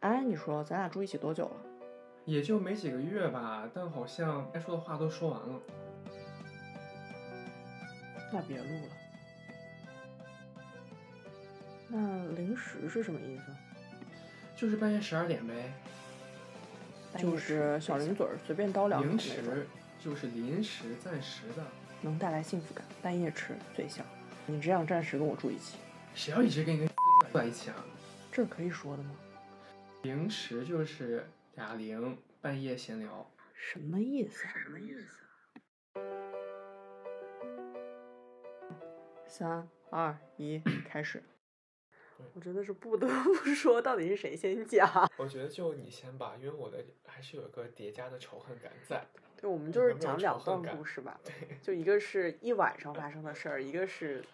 哎，你说咱俩住一起多久了？也就没几个月吧，但好像该说的话都说完了。那别录了。那零食是什么意思？就是半夜十二点呗。就是小零嘴儿，随便叨两口零食就是临时暂时的，能带来幸福感。半夜吃最香。你只想暂时跟我住一起，谁要一直跟一个 在一起啊？这可以说的吗？零食就是哑铃，半夜闲聊。什么意思？什么意思？三二一，开始。我真的是不得不说，到底是谁先讲？我觉得就你先吧，因为我的还是有一个叠加的仇恨感在。对，我们就是讲两段故事吧。对，就一个是一晚上发生的事儿，一个是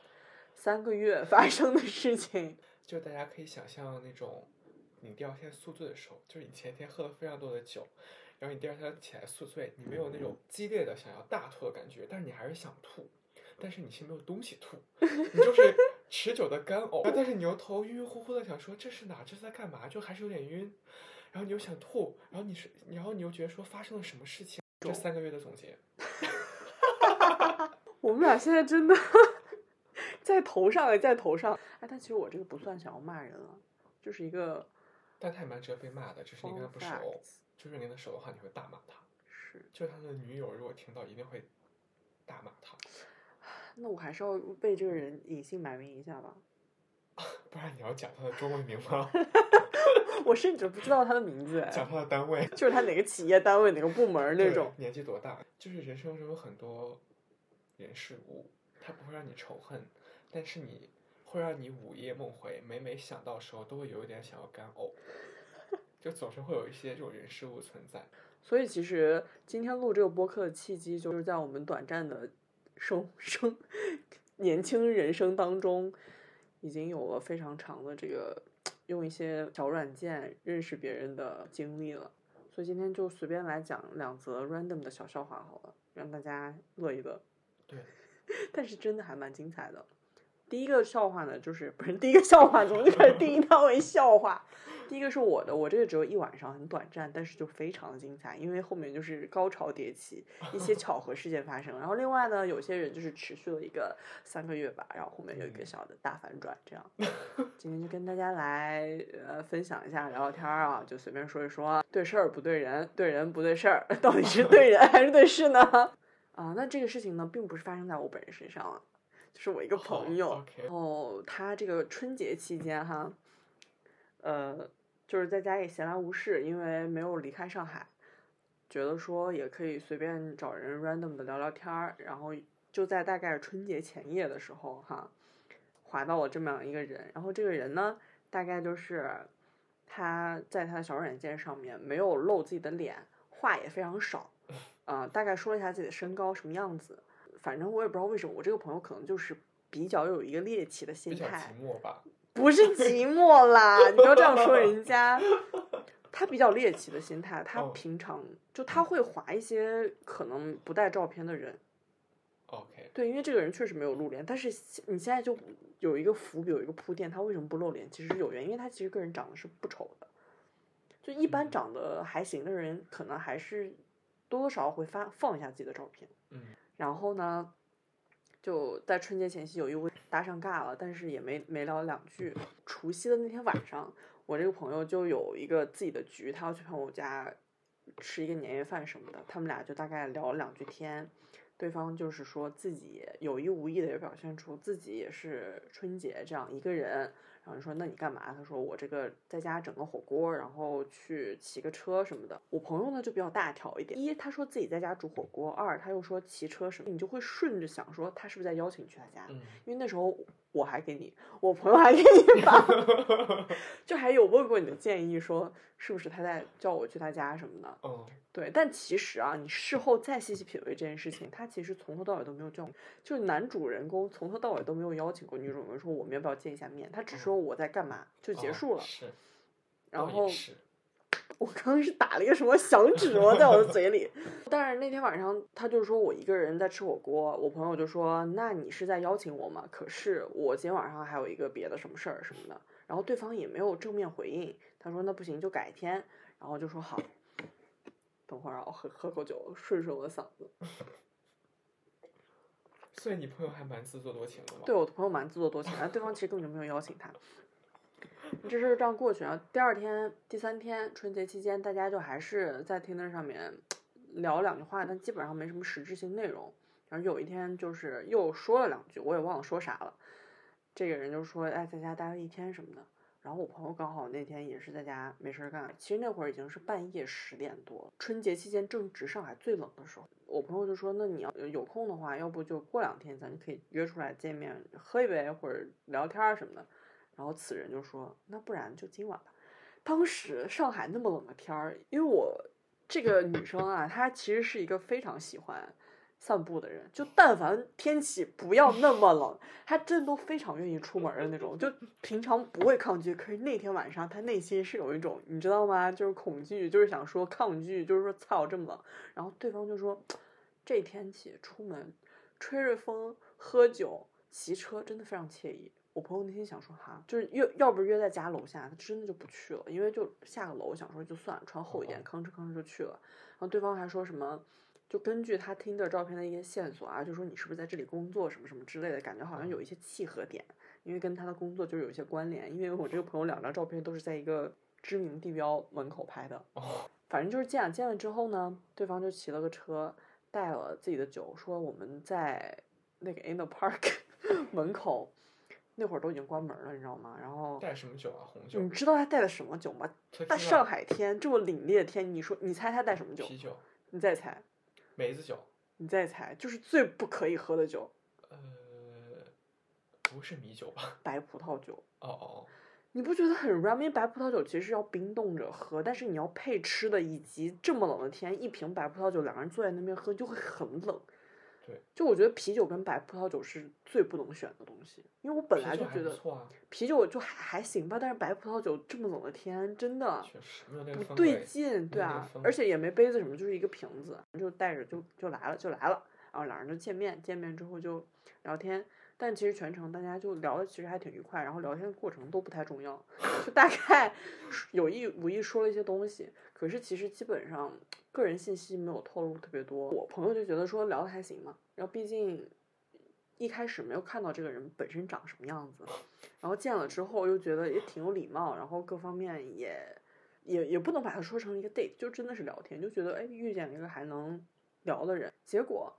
三个月发生的事情。就大家可以想象那种，你第二天宿醉的时候，就是你前一天喝了非常多的酒，然后你第二天起来宿醉，你没有那种激烈的想要大吐的感觉，但是你还是想吐，但是你是没有东西吐，你就是持久的干呕，但是你又头晕晕乎乎的想说这是哪，这是在干嘛，就还是有点晕，然后你又想吐，然后你是，然后你又觉得说发生了什么事情，这三个月的总结，我们俩现在真的 在头上也在头上。哎，但其实我这个不算想要骂人了，就是一个但他也蛮值得被骂的，就是你跟他不熟就是你跟他熟的话，你会大骂他。是。就他的女友如果听到，一定会大骂他，那我还是要为这个人隐姓埋名一下吧。不然你要讲他的中文名吗？我甚至不知道他的名字，讲他的单位就是他哪个企业单位、哪个部门那种。年纪多大？就是人生中有很多人事物，他不会让你仇恨，但是你会让你午夜梦回，每每想到时候都会有一点想要干呕，就总是会有一些这种人事物存在。所以其实今天录这个播客的契机，就是在我们短暂的生 生年轻人生当中，已经有了非常长的这个用一些小软件认识别人的经历了。所以今天就随便来讲两则 random 的小笑话好了，让大家乐一乐。对，但是真的还蛮精彩的。第一个笑话呢，就是不是第一个笑话，怎么就开始定义它为笑话？第一个是我的，我这个只有一晚上，很短暂，但是就非常的精彩，因为后面就是高潮迭起，一些 巧合事件发生。然后另外呢，有些人就是持续了一个三个月吧，然后后面有一个小的大反转，这样。今天就跟大家来呃分享一下，聊聊天儿啊，就随便说一说，对事儿不对人，对人不对事儿，到底是对人还是对事呢？啊，那这个事情呢，并不是发生在我本人身上啊，就是我一个朋友然后他这个春节期间哈，呃，就是在家也闲来无事，因为没有离开上海，觉得说也可以随便找人 random 的聊聊天儿，然后就在大概春节前夜的时候哈，划到了这么样一个人，然后这个人呢，大概就是他在他的小软件上面没有露自己的脸，话也非常少，啊、大概说了一下自己的身高什么样子，反正我也不知道为什么，我这个朋友可能就是比较有一个猎奇的心态，寂寞吧？不是寂寞啦，你不要这样说人家。他比较猎奇的心态，他哦平常就他会划一些可能不带照片的人，OK，对，因为这个人确实没有露脸，但是你现在就有一个伏笔，有一个铺垫，他为什么不露脸？其实是有原因，因为他其实个人长得是不丑的，就一般嗯长得还行的人，可能还是多多少少会发放一下自己的照片。嗯，然后呢，就在春节前夕有一位搭上尬了，但是也没没聊两句。除夕的那天晚上，我这个朋友就有一个自己的局，他要去朋友家吃一个年夜饭什么的，他们俩就大概聊了两句天。对方就是说自己有意无意的也表现出自己也是春节这样一个人，然后就说那你干嘛？他说我这个在家整个火锅，然后去骑个车什么的。我朋友呢就比较大条一点，一他说自己在家煮火锅，二他又说骑车什么，你就会顺着想说他是不是在邀请你去他家？嗯，因为那时候我还给你，我朋友还给你发，就还有问过你的建议，说是不是他在叫我去他家什么的。嗯，对，但其实啊，你事后再细细品味这件事情，他其实从头到尾都没有叫，就是男主人公从头到尾都没有邀请过女主人公说我们要不要见一下面，他只说我在干嘛就结哦束了。是，然后 我刚刚是打了一个什么响指吗，在我的嘴里。但是那天晚上，他就说我一个人在吃火锅，我朋友就说：“那你是在邀请我吗？”可是我今天晚上还有一个别的什么事儿什么的。然后对方也没有正面回应，他说那不行就改天，然后就说好，等会儿啊我喝喝口酒顺顺我的嗓子。所以你朋友还蛮自作多情的？对我的朋友蛮自作多情，但对方其实根本就没有邀请他。这事这样过去，然后第二天、第三天春节期间，大家就还是在 Tinder 上面聊两句话，但基本上没什么实质性内容。然后有一天就是又说了两句，我也忘了说啥了。这个人就说：“哎，在家待了一天什么的。”然后我朋友刚好那天也是在家没事儿干，其实那会儿已经是半夜十点多，春节期间正值上海最冷的时候。我朋友就说：“那你要有空的话，要不就过两天咱就可以约出来见面喝一杯或者聊天什么的。”然后此人就说：“那不然就今晚吧。”当时上海那么冷的天儿，因为我这个女生啊，她其实是一个非常喜欢散步的人，就但凡天气不要那么冷，他真的都非常愿意出门的那种，就平常不会抗拒。可是那天晚上，他内心是有一种你知道吗？就是恐惧，就是想说抗拒，就是说操这么冷。然后对方就说：“这天气出门，吹着风，喝酒，骑车，真的非常惬意。”我朋友那天想说哈，就是约要不约在家楼下，他真的就不去了，因为就下个楼，想说就算穿厚一点，吭哧吭哧就去了。然后对方还说什么，就根据他听的照片的一些线索啊，就说你是不是在这里工作什么什么之类的，感觉好像有一些契合点，因为跟他的工作就是有一些关联。因为我这个朋友两张照片都是在一个知名地标门口拍的，反正就是见了见了之后呢，对方就骑了个车，带了自己的酒，说我们在那个 In the Park 门口。那会儿都已经关门了，你知道吗？然后带什么酒啊？红酒。你知道他带的什么酒吗？大上海天这么凛冽的天，你说你猜他带什么酒？啤酒。你再猜。梅子酒。你再猜，就是最不可以喝的酒。呃，不是米酒吧？白葡萄酒。哦哦。你不觉得很 random？因为白葡萄酒其实是要冰冻着喝，但是你要配吃的，以及这么冷的天，一瓶白葡萄酒，两个人坐在那边喝就会很冷。对，就我觉得啤酒跟白葡萄酒是最不能选的东西，因为我本来就觉得啤酒就还还行吧，但是白葡萄酒这么冷的天，真的不对劲，对啊，而且也没杯子什么，就是一个瓶子，就带着就就来了就来了，然后两人就见面，见面之后就聊天，但其实全程大家就聊的其实还挺愉快，然后聊天的过程都不太重要，就大概 有意无意说了一些东西，可是其实基本上。个人信息没有透露特别多，我朋友就觉得说聊的还行嘛，然后毕竟一开始没有看到这个人本身长什么样子，然后见了之后又觉得也挺有礼貌，然后各方面也也也不能把它说成一个 date，就真的是聊天，就觉得哎遇见了一个还能聊的人，结果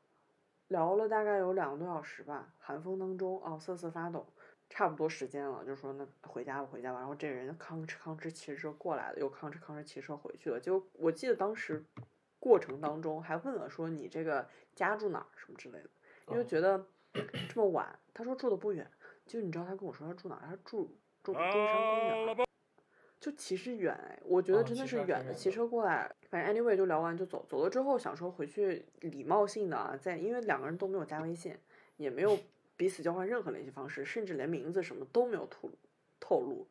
聊了大概有两个多小时吧，寒风当中哦瑟瑟发抖。差不多时间了，就说那回家吧，回家吧。然后这个人吭哧吭哧骑车过来了，又吭哧吭哧骑车回去了。就我记得当时过程当中还问了说你这个家住哪儿什么之类的，因为觉得这么晚，他说住的不远。就你知道他跟我说他住哪儿？他住住中山公园，就其实远哎，我觉得真的是远的。骑车过来，反正 anyway 就聊完就走，走了之后想说回去礼貌性的啊，在因为两个人都没有加微信，也没有。彼此交换任何联系方式，甚至连名字什么都没有透露透露，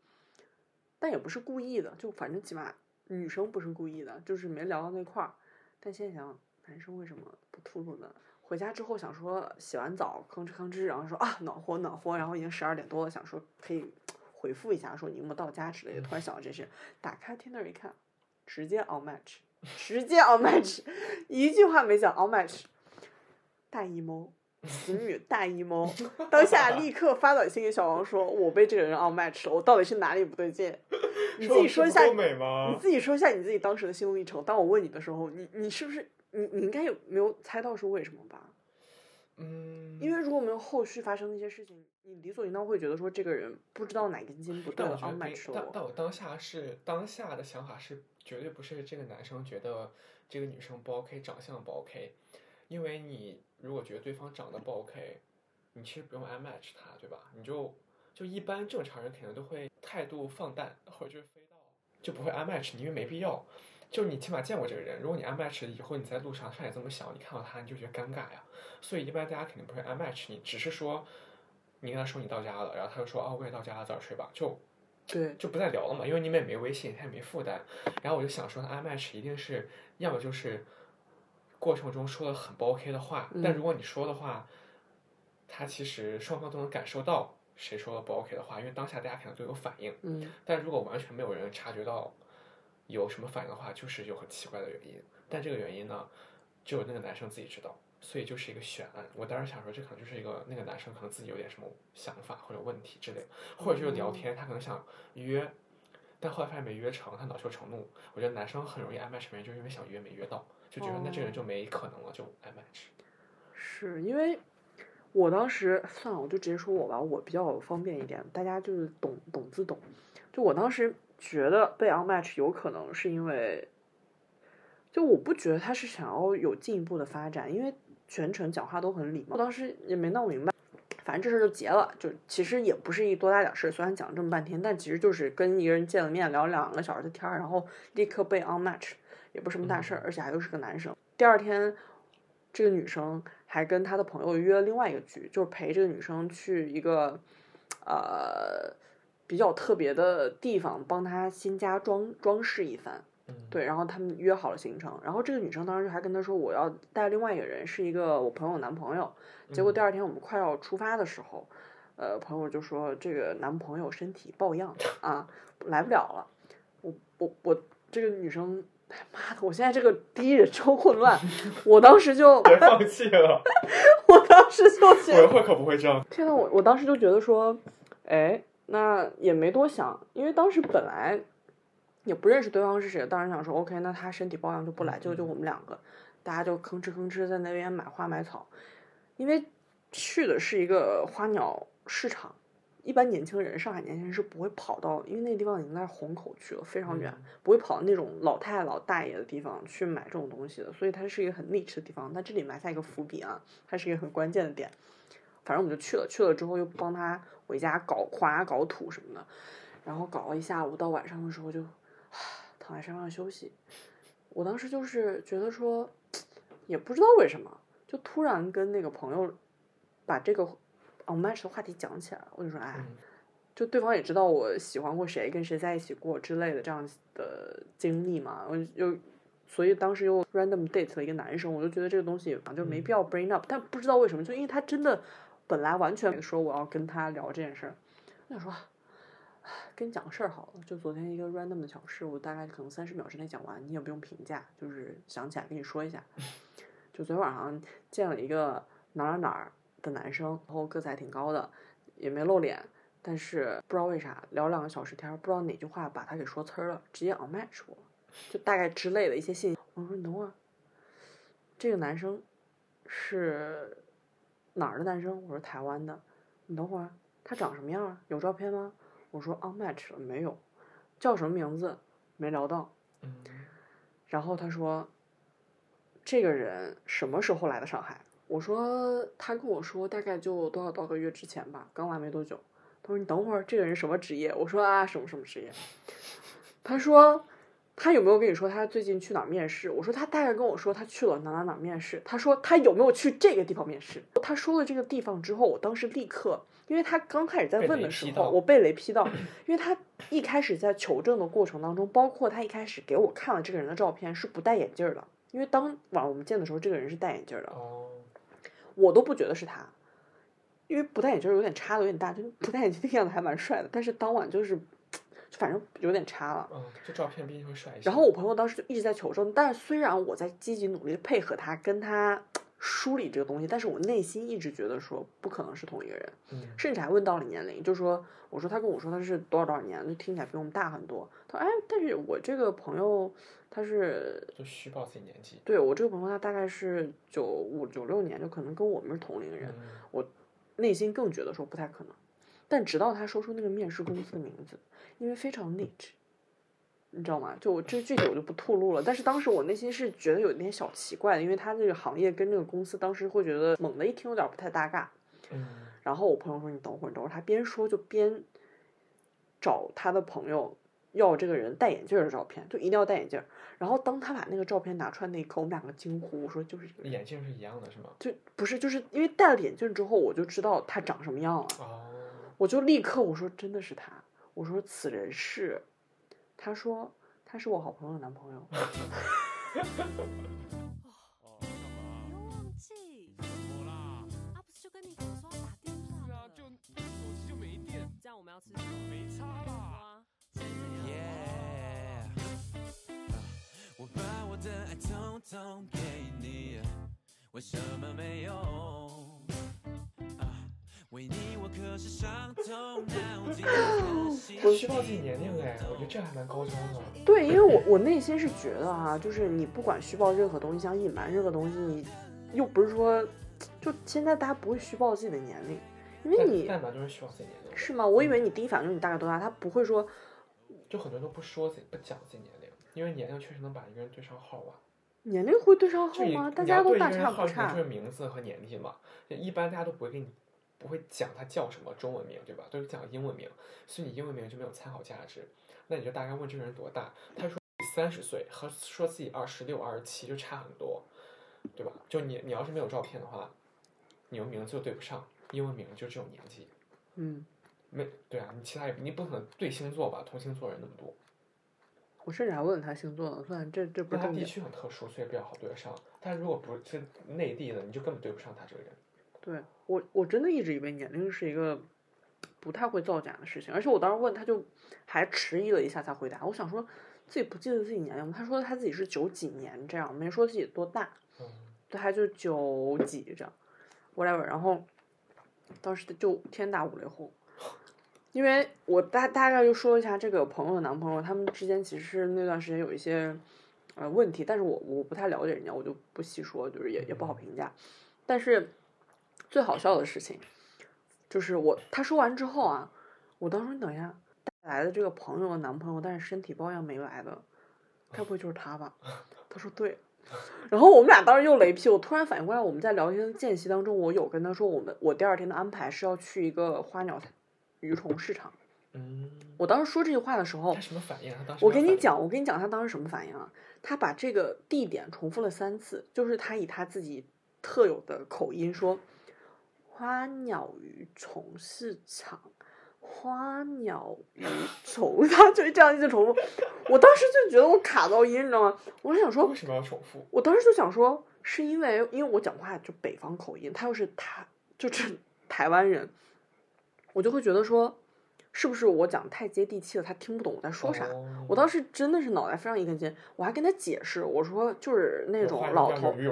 但也不是故意的，就反正起码女生不是故意的，就是没聊到那块儿。但现在想，男生为什么不吐露呢？回家之后想说洗完澡吭哧吭哧，然后说啊暖和暖和，然后已经十二点多了，想说可以回复一下，说你有没有到家之类的。突然想到这些，打开 Tinder 一看，直接 on match，直接 on match，一句话没讲 on match，大 emo。子女 大 emo，当下立刻发短信给小王说：“我被这个人 on match 了，我到底是哪里不对劲？” 你自己说一下，你自己说一下你自己当时的心路历程。当我问你的时候，你你是不是你你应该有没有猜到是为什么吧？嗯，因为如果没有后续发生的一些事情，你理所应当会觉得说这个人不知道哪根筋不对了 on match 了。但但我当下是当下的想法是绝对不是这个男生觉得这个女生不 OK，长相不 OK，因为你。如果觉得对方长得不 OK，你其实不用 I match 他，对吧？你就就一般正常人肯定都会态度放淡，或者就是飞到就不会 I match 你，因为没必要。就你起码见过这个人，如果你 I match 以后你在路上他也这么想，你看到他你就觉得尴尬呀。所以一般大家肯定不会 I match 你，只是说你跟他说你到家了，然后他就说哦我也到家了，早点睡吧，就对就不再聊了嘛，因为你们也没微信，他也没负担。然后我就想说 I match 一定是要么就是。过程中说了很不 OK 的话，但如果你说的话，他其实双方都能感受到谁说了不 OK 的话，因为当下大家可能都有反应。嗯但如果完全没有人察觉到有什么反应的话，就是有很奇怪的原因。但这个原因呢，只有那个男生自己知道，所以就是一个悬案。我当时想说，这可能就是一个那个男生可能自己有点什么想法或者问题之类的，或者就是聊天，他可能想约，但后来发现没约成，他恼羞成怒。我觉得男生很容易爱 match 别人，就是因为想约没约到，就觉得那这个人就没可能了，就爱 match。是因为我当时算了，我就直接说我吧，我比较方便一点，大家就是懂懂自懂。就我当时觉得被 on match 有可能是因为，就我不觉得他是想要有进一步的发展，因为全程讲话都很礼貌。我当时也没闹明白，反正这事儿就结了。就其实也不是一多大点事儿，虽然讲了这么半天，但其实就是跟一个人见了面聊两个小时的天儿，然后立刻被 unmatch，也不是什么大事儿，而且还又是个男生。第二天，这个女生还跟她的朋友约了另外一个局，就是陪这个女生去一个呃比较特别的地方，帮她新家装装饰一番。嗯，对，然后他们约好了行程，然后这个女生当时还跟他说我要带另外一个人，是一个我朋友男朋友。结果第二天我们快要出发的时候，呃，朋友就说这个男朋友身体抱恙啊，来不了了。我我我这个女生，哎妈的，我现在这个第一人称混乱，我当时就 别放弃了，我当时就觉得我一会可不会这样。天呐，我我当时就觉得说，哎，那也没多想，因为当时本来也不认识对方是谁，当时想说，OK，那他身体抱恙就不来，就就我们两个，大家就吭哧吭哧在那边买花买草，因为去的是一个花鸟市场，一般年轻人，上海年轻人是不会跑到，因为那个地方已经在虹口区了，非常远，不会跑到那种老太太老大爷的地方去买这种东西的，所以它是一个很 niche 的地方。那这里埋下一个伏笔啊，它是一个很关键的点。反正我们就去了，去了之后又帮他回家搞花、搞土什么的，然后搞了一下午，到晚上的时候就躺在沙发上休息。我当时就是觉得说，也不知道为什么，就突然跟那个朋友把这个 unmatch 的话题讲起来了。我就说，哎，嗯就对方也知道我喜欢过谁，跟谁在一起过之类的这样的经历嘛，我就所以当时又 random date 了一个男生，我就觉得这个东西就没必要 bring up，但不知道为什么，就因为他真的本来完全没说我要跟他聊这件事儿，我想说。唉跟你讲个事儿好了，就昨天一个 random 的小事，我大概可能三十秒之内讲完，你也不用评价，就是想起来跟你说一下。就昨天晚上见了一个哪儿哪儿的男生，然后个子还挺高的，也没露脸，但是不知道为啥聊两个小时天，不知道哪句话把他给说呲儿了，直接 unmatch 我，就大概之类的一些信息。我说你等会儿，这个男生是哪儿的男生？我说台湾的。你等会儿，他长什么样啊？有照片吗？我说 unmatch 了，没有。叫什么名字？没聊到。嗯然后他说，这个人什么时候来的上海？我说他跟我说大概就多少多少个月之前吧，刚来没多久。他说你等会儿，这个人什么职业？我说啊，什么什么职业？他说他有没有跟你说他最近去哪儿面试？我说他大概跟我说他去了哪哪哪面试。他说他有没有去这个地方面试？他说了这个地方之后，我当时立刻，因为他刚开始在问的时候，我被雷劈到，因为他一开始在求证的过程当中，包括他一开始给我看了这个人的照片是不戴眼镜儿的，因为当晚我们见的时候，这个人是戴眼镜儿的，哦，我都不觉得是他，因为不戴眼镜儿有点差的有点大，就不戴眼镜那个样子还蛮帅的，但是当晚就是，反正有点差了。嗯，这照片毕竟会帅一些。然后我朋友当时就一直在求证，但是虽然我在积极努力的配合他，跟他梳理这个东西，但是我内心一直觉得说不可能是同一个人，嗯甚至还问到了年龄，就说我说他跟我说他是多少多少年，就听起来比我们大很多。他说哎，但是我这个朋友他是就虚报自己年纪。对我这个朋友他大概是九五九六年，就可能跟我们是同龄人，嗯我内心更觉得说不太可能。但直到他说出那个面试公司的名字，因为非常 niche，你知道吗？就我这具体我就不透露了。但是当时我内心是觉得有点小奇怪的，因为他这个行业跟这个公司当时会觉得猛的一听有点不太搭嘎。嗯然后我朋友说：“你等会儿，等会儿。”他边说就边找他的朋友要这个人戴眼镜儿的照片，就一定要戴眼镜儿。然后当他把那个照片拿出来那一刻，我们两个惊呼：“我说就是这个，眼镜是一样的，是吗？就不是就是因为戴了眼镜之后，我就知道他长什么样了。”哦，我就立刻我说真的是他，我说此人是，他说他是我好朋友的男朋友。哦，干嘛？又忘记怎么啦？啊？不是就跟你讲说要打电话是啊，了就手机就没没差啦。Yeah，我把我的爱统统给你，为什么没有？不虚报自己年龄哎，我觉得这还蛮高招的。对，因为我我内心是觉得啊，就是你不管虚报任何东西，想隐瞒任何东西，你又不是说，就现在大家不会虚报自己的年龄，因为你但蛮多人虚报自己年龄，是吗？我以为你第一反应就是你大概多大，他不会说就很多人都不说自己不讲自己年龄，因为年龄确实能把一个人对上号啊。年龄会对上号吗？大家都大差不差就是。名字和年纪嘛。一般大家都不会给你不会讲他叫什么中文名，对吧？都是讲英文名，所以你英文名就没有参考价值。那你就大概问这个人多大，他说三十岁和说自己二十六、二十七就差很多，对吧？就你你要是没有照片的话，你用名字就对不上，英文名就这种年纪。嗯，没对啊，你其他也你不可能对星座吧？同星座人那么多，我甚至还问他星座呢，算了，这这不是他地是重点。区很特殊，所以比较好对得上。但如果不是内地的，你就根本对不上他这个人。对我，我真的一直以为年龄是一个不太会造假的事情，而且我当时问他就还迟疑了一下才回答。我想说自己不记得自己年龄？他说他自己是九几年这样，没说自己多大，嗯，对，他就九几这样，whatever。然后当时就天打五雷轰，因为我大大概就说一下这个朋友的男朋友，他们之间其实那段时间有一些呃问题，但是我我不太了解人家，我就不细说，就是也也不好评价。但是最好笑的事情就是我他说完之后啊，我当时等一下带来的这个朋友的男朋友，但是身体抱恙没来的，该不会就是他吧？他说对。然后我们俩当时又雷劈，我突然反应过来，我们在聊天的间隙当中，我有跟他说，我们我第二天的安排是要去一个花鸟鱼虫市场。嗯，我当时说这句话的时候他，什么反应啊？他当时我跟你讲，我跟你讲他当时什么反应啊？他把这个地点重复了三次，就是他以他自己特有的口音说：“花鸟鱼虫市场，花鸟鱼虫。”他就这样一直重复。我当时就觉得我卡到音，你知道吗？我就想说为，什么要重复？我当时就想说，是因为因为我讲话就北方口音，他又是台就是台湾人，我就会觉得说，是不是我讲太接地气了，他听不懂我在说啥？哦我当时真的是脑袋非常一根筋，我还跟他解释，我说就是那种老头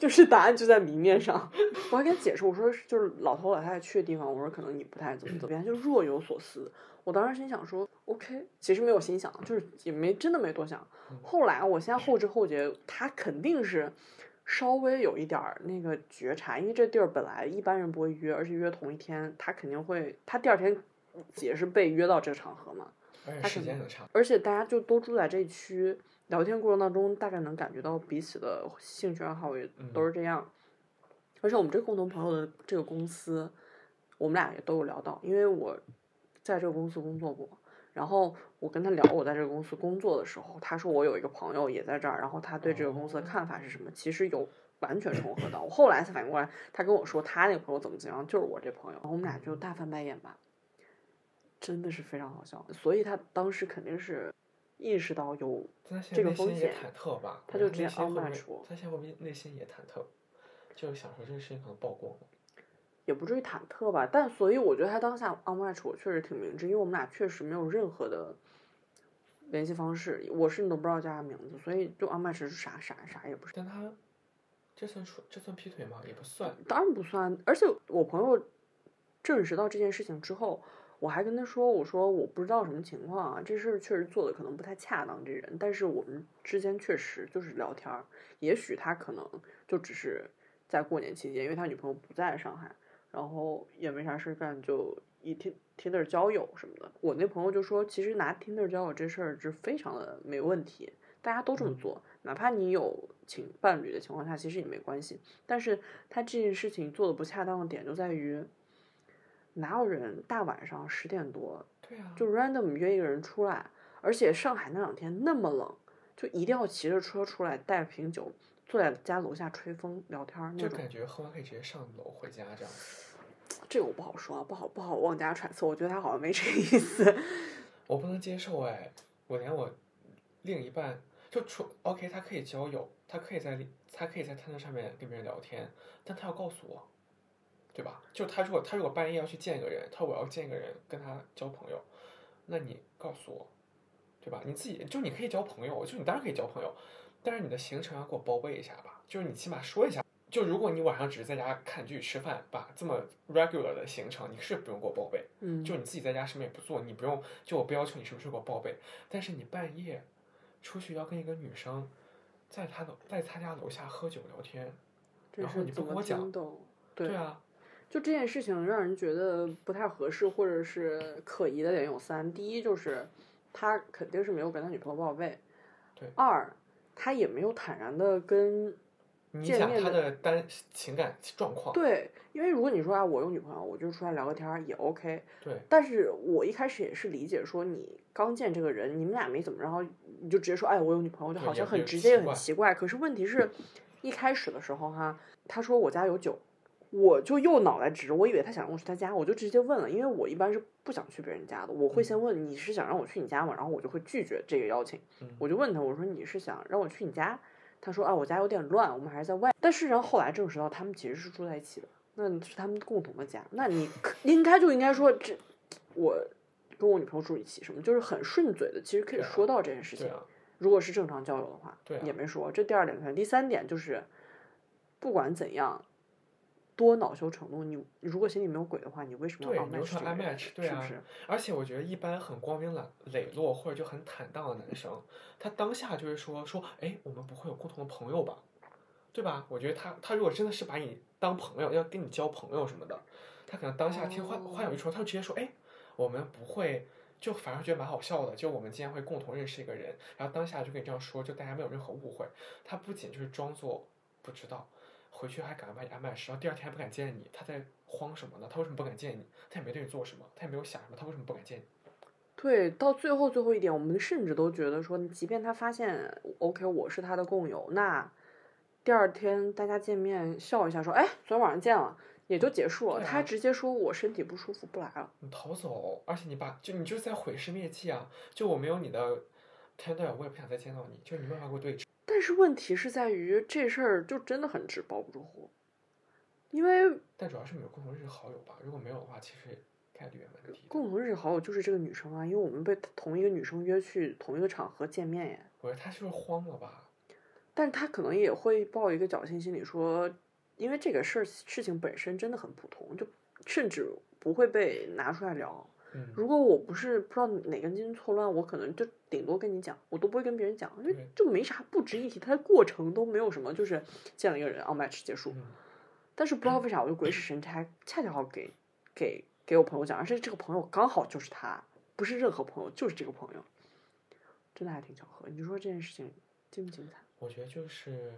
就是答案就在明面上。我还跟他解释，我说就是老头老太太去的地方，我说可能你不太怎么怎么样，就若有所思。我当时心想说，OK，其实没有心想，就是也没真的没多想。后来我现在后知后觉，他肯定是稍微有一点儿那个觉察，因为这地儿本来一般人不会约，而且约同一天，他肯定会，他第二天也是被约到这个场合嘛。而且时他可能间很长。而且大家就都住在这一区，聊天过程当中大概能感觉到彼此的兴趣爱好也都是这样。而且我们这个共同朋友的这个公司，我们俩也都有聊到，因为我在这个公司工作过。然后我跟他聊我在这个公司工作的时候，他说我有一个朋友也在这儿，然后他对这个公司的看法是什么？其实有完全重合的。我后来才反应过来，他跟我说他那个朋友怎么怎么样，就是我这朋友。我们俩就大翻白眼吧，真的是非常好笑。所以他当时肯定是意识到有这个风险忐忑吧？他就直接内心会不 unmatch 会我他现在内心也忐忑？就是想说这个事情可能曝光了。也不至于忐忑吧，但所以我觉得他当下 on match 我确实挺明智，因为我们俩确实没有任何的联系方式，我甚至都不知道叫他名字，所以就 on match 是啥啥啥也不是。但他这算出这算劈腿吗？也不算。当然不算，而且我朋友证实到这件事情之后，我还跟他说，我说我不知道什么情况啊，这事儿确实做的可能不太恰当，这人，但是我们之间确实就是聊天儿，也许他可能就只是在过年期间，因为他女朋友不在上海，然后也没啥事儿干，就以 Tin Tinder 交友什么的。我那朋友就说，其实拿 Tinder 交友这事儿是非常的没问题，大家都这么做，哪怕你有情伴侣的情况下，其实也没关系。但是他这件事情做的不恰当的点就在于，哪有人大晚上十点多对啊，就 random 约一个人出来，而且上海那两天那么冷，就一定要骑着车出来，带着瓶酒，坐在家楼下吹风聊天那种。就感觉喝完可以直接上楼回家这样子。这个我不好说啊，不好不好妄加揣测。我觉得他好像没这个意思。我不能接受哎，我连我另一半就除 OK，他可以交友，他可以在他可以在 Tinder 上面跟别人聊天，但他要告诉我，对吧？就他如果他如果半夜要去见一个人，他说我要见一个人跟他交朋友，那你告诉我，对吧？你自己就你可以交朋友，就你当然可以交朋友，但是你的行程要给我报备一下吧，就是你起码说一下。就如果你晚上只是在家看剧吃饭，把，这么 regular 的行程，你是不用给我报备。嗯，就你自己在家什么也不做，你不用就我不要求你什么时候给我报备，但是你半夜出去要跟一个女生在她的在她家楼下喝酒聊天，然后你不跟我讲？对对啊，就这件事情让人觉得不太合适，或者是可疑的点有三：第一就是他肯定是没有跟他女朋友报备；对二他也没有坦然的跟你讲她见面的的单情感状况，对，因为如果你说啊我有女朋友，我就出来聊个天儿也 OK，对。但是我一开始也是理解说你刚见这个人，你们俩没怎么，然后你就直接说哎我有女朋友，就好像很直接很奇怪。可是问题是，一开始的时候哈，他说我家有酒，我就又脑袋直，我以为他想让我去他家，我就直接问了，因为我一般是不想去别人家的，我会先问你是想让我去你家吗？然后我就会拒绝这个邀请，嗯我就问他我说你是想让我去你家？他说啊我家有点乱，我们还是在外。但是然后后来证实到他们其实是住在一起的，那是他们共同的家，那你应该就应该说这我跟我女朋友住一起什么，就是很顺嘴的，其实可以说到这件事情。如果是正常交友的话，对啊也没说。这第二点看，第三点就是，不管怎样，多恼羞成怒。你你如果心里没有鬼的话，你为什么对要个人 match？对啊是不是？而且我觉得一般很光明磊磊落或者就很坦荡的男生，他当下就是说说，哎，我们不会有共同的朋友吧？对吧？我觉得他他如果真的是把你当朋友，要跟你交朋友什么的，他可能当下听话话有一说，他就直接说，哎，我们不会。就反而觉得蛮好笑的，就我们今天会共同认识一个人，然后当下就跟你这样说，就大家没有任何误会。他不仅就是装作不知道，回去还敢把你安排时，然后第二天还不敢见你，他在慌什么呢？他为什么不敢见你？他也没对你做什么，他也没有想什么，他为什么不敢见你？对，到最后最后一点，我们甚至都觉得说，即便他发现 OK 我是他的共友，那第二天大家见面笑一下说，哎，昨天晚上见了，也就结束了。啊他直接说我身体不舒服不来了。你逃走，而且你把就你就是在毁尸灭迹啊！就我没有你的 Tinder，我也不想再见到你，就你没办法给我对峙。但是问题是在于这事儿就真的很纸包不住火，因为但主要是没有共同认识好友吧？如果没有的话，其实概率也蛮低的。共同认识好友就是这个女生啊，因为我们被同一个女生约去同一个场合见面耶。我觉得他是不是慌了吧？但是他可能也会抱一个侥幸心理，说，因为这个事儿事情本身真的很普通，就甚至不会被拿出来聊。嗯，如果我不是不知道哪根筋错乱，我可能就顶多跟你讲，我都不会跟别人讲，因为就没啥不值一提，它的过程都没有什么，就是见了一个人 on match 结束。嗯但是不知道为 啥，我就鬼使神差，恰巧给给给我朋友讲，而且这个朋友刚好就是他，不是任何朋友，就是这个朋友，真的还挺巧合。你说这件事情精不精彩？我觉得就是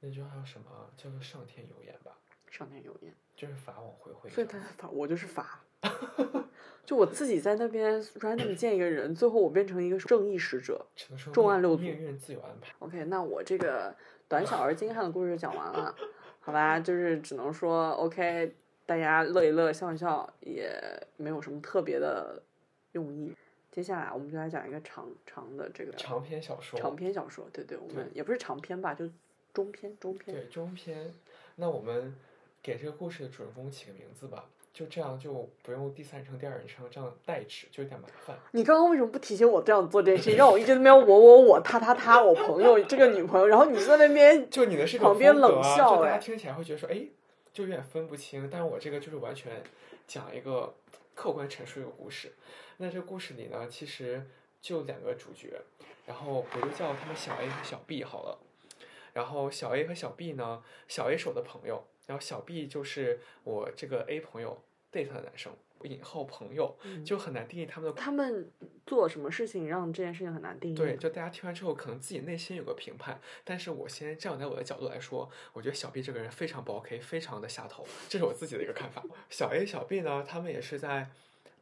那句话叫什么？叫做上天有眼吧，上天有眼，就是法网恢恢。所以他法我就是法，就我自己在那边 random 见一个人，最后我变成一个正义使者。重案六组命运自有安排。OK，那我这个短小而精悍的故事就讲完了，好吧？就是只能说 OK，大家乐一乐，笑一笑，也没有什么特别的用意。接下来我们就来讲一个长长的这个长篇小说，长篇小说，对对，我们也不是长篇吧，就中篇中篇。对中篇。那我们给这个故事的主人公起个名字吧，就这样就不用第三人称、第二人称这样代指，就有点麻烦。你刚刚为什么不提醒我这样做这件事情，让我一直在那边我我我他他他我朋友这个女朋友，然后你在那边就你的是个旁边冷风格啊就大家听起来会觉得说，哎，就有点分不清。但是我这个就是完全讲一个客观陈述一个故事。那这个故事里呢，其实就两个主角，然后我就叫他们小 A 和小 B 好了。然后小 A 和小 B 呢，小 A 是我的朋友，然后小 B 就是我这个 A 朋友 date 的男生，引号朋友，就很难定义他们的他们做什么事情让这件事情很难定义？对，，就大家听完之后，可能自己内心有个评判，但是我先站在我的角度来说，我觉得小 B 这个人非常不 OK，非常的下头，这是我自己的一个看法。小 A、小 B 呢，他们也是在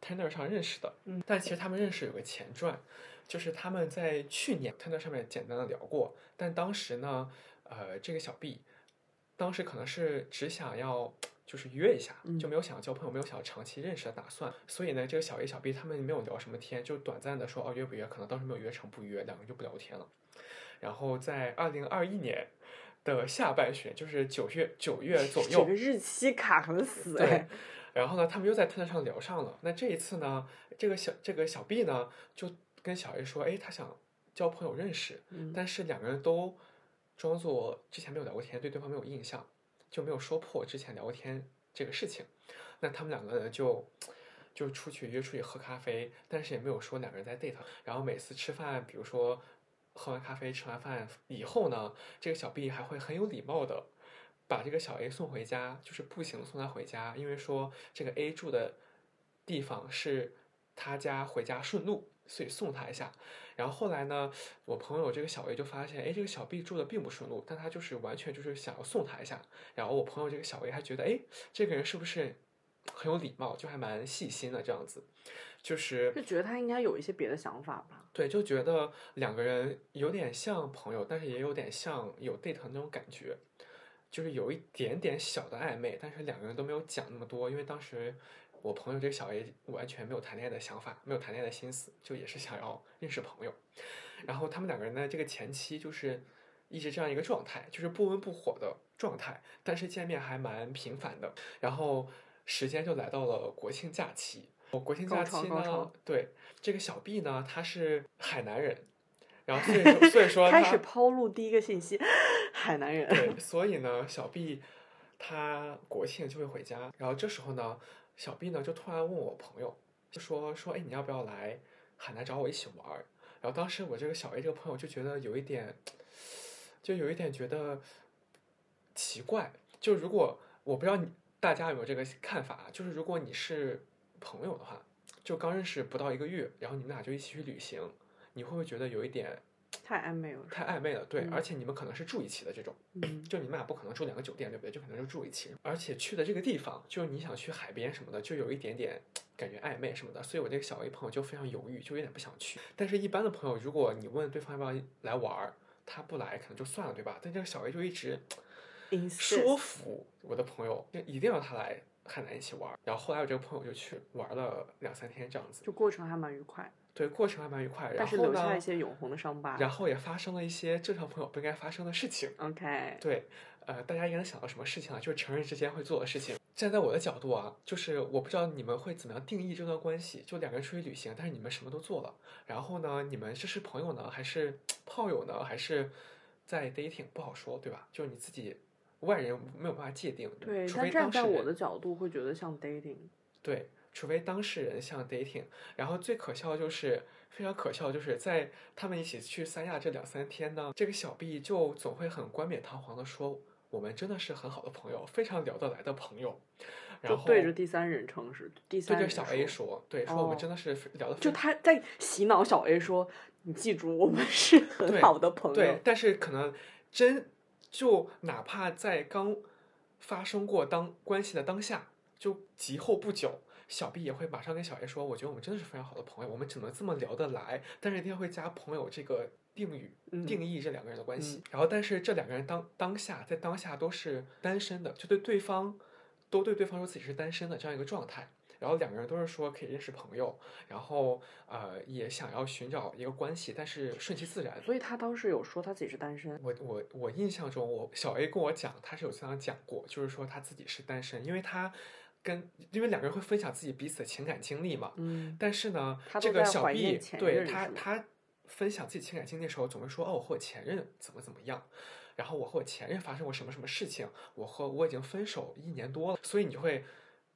Tinder 上认识的，嗯，但其实他们认识有个前传，就是他们在去年 Tinder 上面简单的聊过，但当时呢，呃，这个小 B 当时可能是只想要。就是约一下，就没有想要交朋友，没有想要长期认识的打算。所以呢，这个小 A、小 B 他们没有聊什么天，就短暂的说哦约不约，可能当时没有约成，不约，两个人就不聊天了。然后在二零二一年的下半旬，就是九月九月左右这个，日期卡很死对哎，然后呢，他们又在推特上聊上了。那这一次呢，这个小这个小 B 呢，就跟小 A 说，哎，他想交朋友认识，嗯但是两个人都装作之前没有聊过天，对对方没有印象，就没有说破之前聊过天这个事情。那他们两个人就就出去约出去喝咖啡，但是也没有说两个人在 date。然后每次吃饭，比如说喝完咖啡、吃完饭以后呢，这个小 B 还会很有礼貌的把这个小 A 送回家，就是步行送他回家，因为说这个 A 住的地方是他家回家顺路，所以送他一下。然后后来呢，我朋友这个小 A 就发现，哎，这个小 B 住的并不顺路，但他就是完全就是想要送他一下。然后我朋友这个小 A 还觉得，哎，这个人是不是很有礼貌，就还蛮细心的这样子，就是就觉得他应该有一些别的想法吧。对，就觉得两个人有点像朋友，但是也有点像有 date 的那种感觉，就是有一点点小的暧昧，但是两个人都没有讲那么多，因为当时我朋友这个小 A 完全没有谈恋爱的想法，没有谈恋爱的心思，就也是想要认识朋友。然后他们两个人呢这个前期就是一直这样一个状态，就是不温不火的状态，但是见面还蛮频繁的。然后时间就来到了国庆假期。国庆假期呢，对这个小 B 呢，他是海南人，然后所以 说所以说他开始抛露第一个信息，海南人。对，所以呢，小 B 他国庆就会回家，然后这时候呢，小 B 呢就突然问我朋友，就说说，哎，你要不要来海南找我一起玩？然后当时我这个小 A 这个朋友就觉得有一点，就有一点觉得奇怪，就如果我不知道你大家有没有这个看法，就是如果你是朋友的话，就刚认识不到一个月，然后你们俩就一起去旅行，你会不会觉得有一点 太暧昧了。太暧昧了？对，嗯而且你们可能是住一起的这种。嗯，就你们俩不可能住两个酒店，对不对？就可能就住一起，而且去的这个地方，就是你想去海边什么的，就有一点点 感觉暧昧什么的，所以我这个小 A 朋友就非常犹豫，就有点不想去。但是，一般的朋友，如果你问对方要不要来玩儿，他不来可能就算了，对吧？但这个小 A 就一直 说服我的朋友，就一定要他来海南一起玩儿。然后后来我这个朋友就去玩了两三天这样子，就过程还蛮愉快，对，过程还蛮愉快。然但是后呢留下一，些永恒的伤疤。然后也发生了一些正常朋友不应该发生的事情。OK，对，呃，大家应该能想到什么事情啊？就是成人之间会做的事情。站在我的角度啊，就是我不知道你们会怎么样定义这段关系。就两个人出去旅行，但是你们什么都做了，然后呢，你们这是朋友呢，还是炮友呢，还是在 dating？不好说，对吧？就是你自己外人没有办法界定，对，除但非站在我的角度会觉得像 dating。对，除非当事人像 dating，然后最可笑的就是非常可笑的就是在他们一起去三亚这两三天呢，这个小 B 就总会很冠冕堂皇的说，我们真的是很好的朋友，非常聊得来的朋友，然后就对着第三人称是第三对着小 A 说，对，说我们哦真的是聊得非就他在洗脑小 A 说：“你记住，我们是很好的朋友。对，但是可能真就哪怕在刚发生过当关系的当下，就及后不久，小 B 也会马上跟小 A 说，我觉得我们真的是非常好的朋友，我们只能这么聊得来？但是一定会加朋友这个定语。嗯定义这两个人的关系，然后但是这两个人当当下在当下都是单身的，就对对方都对对方说自己是单身的这样一个状态，然后两个人都是说可以认识朋友，然后呃也想要寻找一个关系，但是顺其自然，所以他当时有说他自己是单身。我我我印象中，我小 A 跟我讲，他是有这样讲过，就是说他自己是单身，因为他跟因为两个人会分享自己彼此的情感经历嘛。嗯，但是呢，这个小 B 对他他分享自己情感经历的时候，总会说哦，我和我前任怎么怎么样，然后我和我前任发生过什么什么事情，我和我已经分手一年多了，所以你就会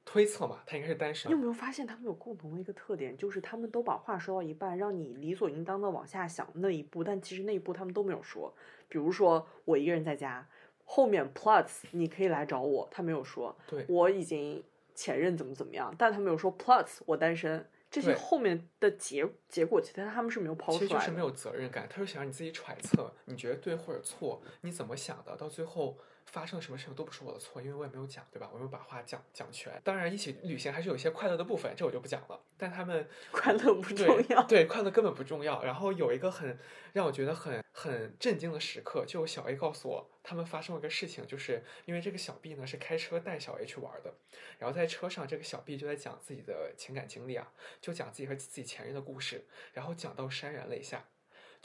推测嘛，他应该是单身你有。没有发现他们有共同的一个特点，就是他们都把话说到一半，让你理所应当的往下想那一步，但其实那一步他们都没有说。比如说我一个人在家，后面 plus 你可以来找我，他没有说。对我已经前任怎么怎么样，但他没有说 plus 我单身。这些后面的结结果，其实他们是没有抛其出来的。实就是没有责任感，他就想让你自己揣测，你觉得对或者错，你怎么想的，到最后发生了什么事情都不是我的错，因为我也没有讲，对吧？我没有把话讲讲全。当然，一起旅行还是有一些快乐的部分，这我就不讲了。但他们 快乐不重要。对，快乐根本不重要。然后有一个很让我觉得很很震惊的时刻，就小 A 告诉我，他们发生了个事情，就是因为这个小 B 呢是开车带小 A 去玩的，然后在车上，这个小 B 就在讲自己的情感经历啊，就讲自己和自己前任的故事，然后讲到潸然泪下。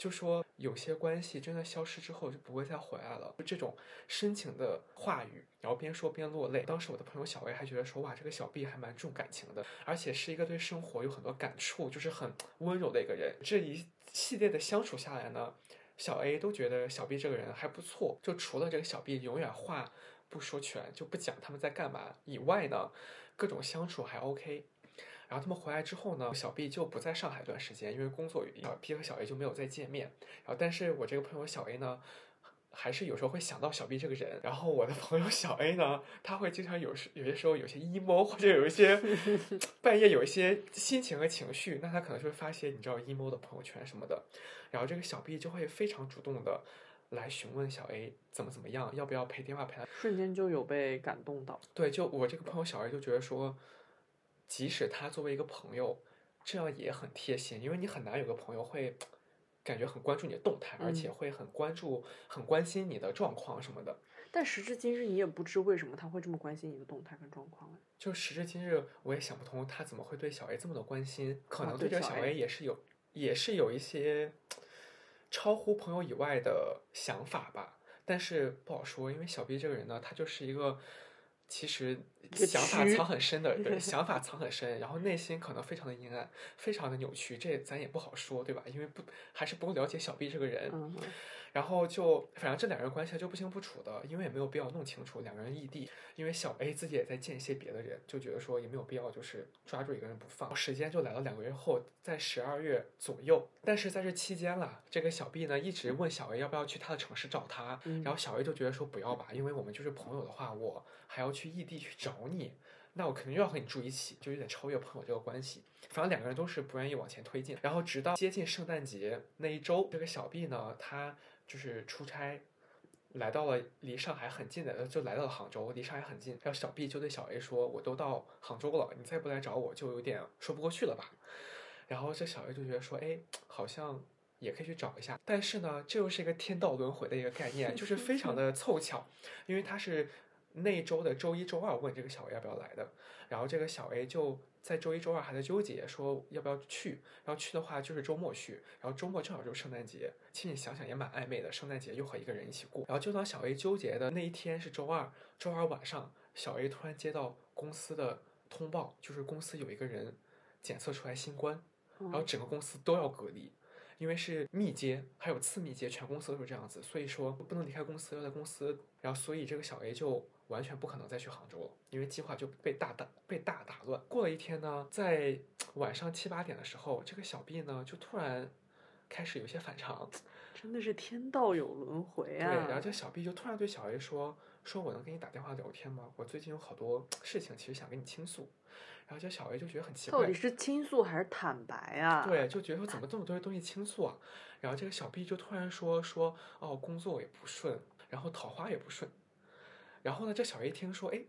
就说有些关系真的消失之后就不会再回来了，就这种深情的话语，然后边说边落泪。当时我的朋友小 A 还觉得说哇，这个小 B 还蛮重感情的，而且是一个对生活有很多感触，就是很温柔的一个人。这一系列的相处下来呢，小 A 都觉得小 B 这个人还不错，就除了这个小 B 永远话不说全，就不讲他们在干嘛以外呢，各种相处还 OK。然后他们回来之后呢，小 B 就不在上海一段时间，因为工作原因，小 B 和小 A 就没有再见面。然后，但是我这个朋友小 A 呢，还是有时候会想到小 B 这个人。然后我的朋友小 A 呢，他会经常有时有些时候有些 emo，或者有一些 半夜有一些心情和情绪，那他可能就会发些你知道 emo 的朋友圈什么的。然后这个小 B 就会非常主动的来询问小 A 怎么怎么样，要不要陪电话陪他。瞬间就有被感动到。对，就我这个朋友小 A 就觉得说。即使他作为一个朋友，这样也很贴心，因为你很难有个朋友会感觉很关注你的动态，而且会很关注、很关心你的状况什么的。但时至今日，你也不知为什么他会这么关心你的动态跟状况。就时至今日，我也想不通他怎么会对小 A 这么的关心，可能对这个小 A 也是有，也是有一些超乎朋友以外的想法吧。但是不好说，因为小 B 这个人呢，他就是一个。其实想法藏很深的，对，想法藏很深，然后内心可能非常的阴暗，非常的扭曲，这咱也不好说，对吧？因为不还是不够了解小 B 这个人。然后就反正这两个人关系就不清不楚的，因为也没有必要弄清楚两个人异地，因为小 A 自己也在见一些别的人，就觉得说也没有必要就是抓住一个人不放。时间就来到两个月后，在十二月左右，但是在这期间了，这个小 B 呢一直问小 A 要不要去他的城市找他，然后小 A 就觉得说不要吧，因为我们就是朋友的话，我还要去异地去找你，那我肯定又要和你住一起，就有点超越朋友这个关系。反正两个人都是不愿意往前推进，然后直到接近圣诞节那一周，这个小 B 呢他。就是出差，来到了离上海很近的，就来到了杭州，离上海很近。然后小 B 就对小 A 说：“我都到杭州了，你再不来找我，就有点说不过去了吧。”然后这小 A 就觉得说：“哎，好像也可以去找一下。”但是呢，这又是一个天道轮回的一个概念，就是非常的凑巧，因为他是那周的周一周二问这个小 A 要不要来的，然后这个小 A 就。在周一、周二还在纠结，说要不要去。然后去的话就是周末去，然后周末正好就是圣诞节。其实你想想也蛮暧昧的，圣诞节又和一个人一起过。然后就当小 A 纠结的那一天是周二，周二晚上，小 A 突然接到公司的通报，就是公司有一个人检测出来新冠，然后整个公司都要隔离，因为是密接，还有次密接，全公司都是这样子，所以说不能离开公司，要在公司。然后所以这个小 A 就。完全不可能再去杭州了，因为计划就被大打被大打乱。过了一天呢，在 晚上七八点的时候，这个小 B 呢就突然开始有些反常，真的是天道有轮回啊！对，然后这小 B 就突然对小 A 说：“说我能给你打电话聊天吗？我最近有好多 事情，其实想跟你倾诉。”然后这小 A 就觉得很奇怪，到底是倾诉还是坦白啊？对，就觉得说怎么这么多东西倾诉啊？然后这个小 B 就突然说：“说哦，工作也不顺，然后桃花也不顺。”然后呢，这小 A 听说，哎，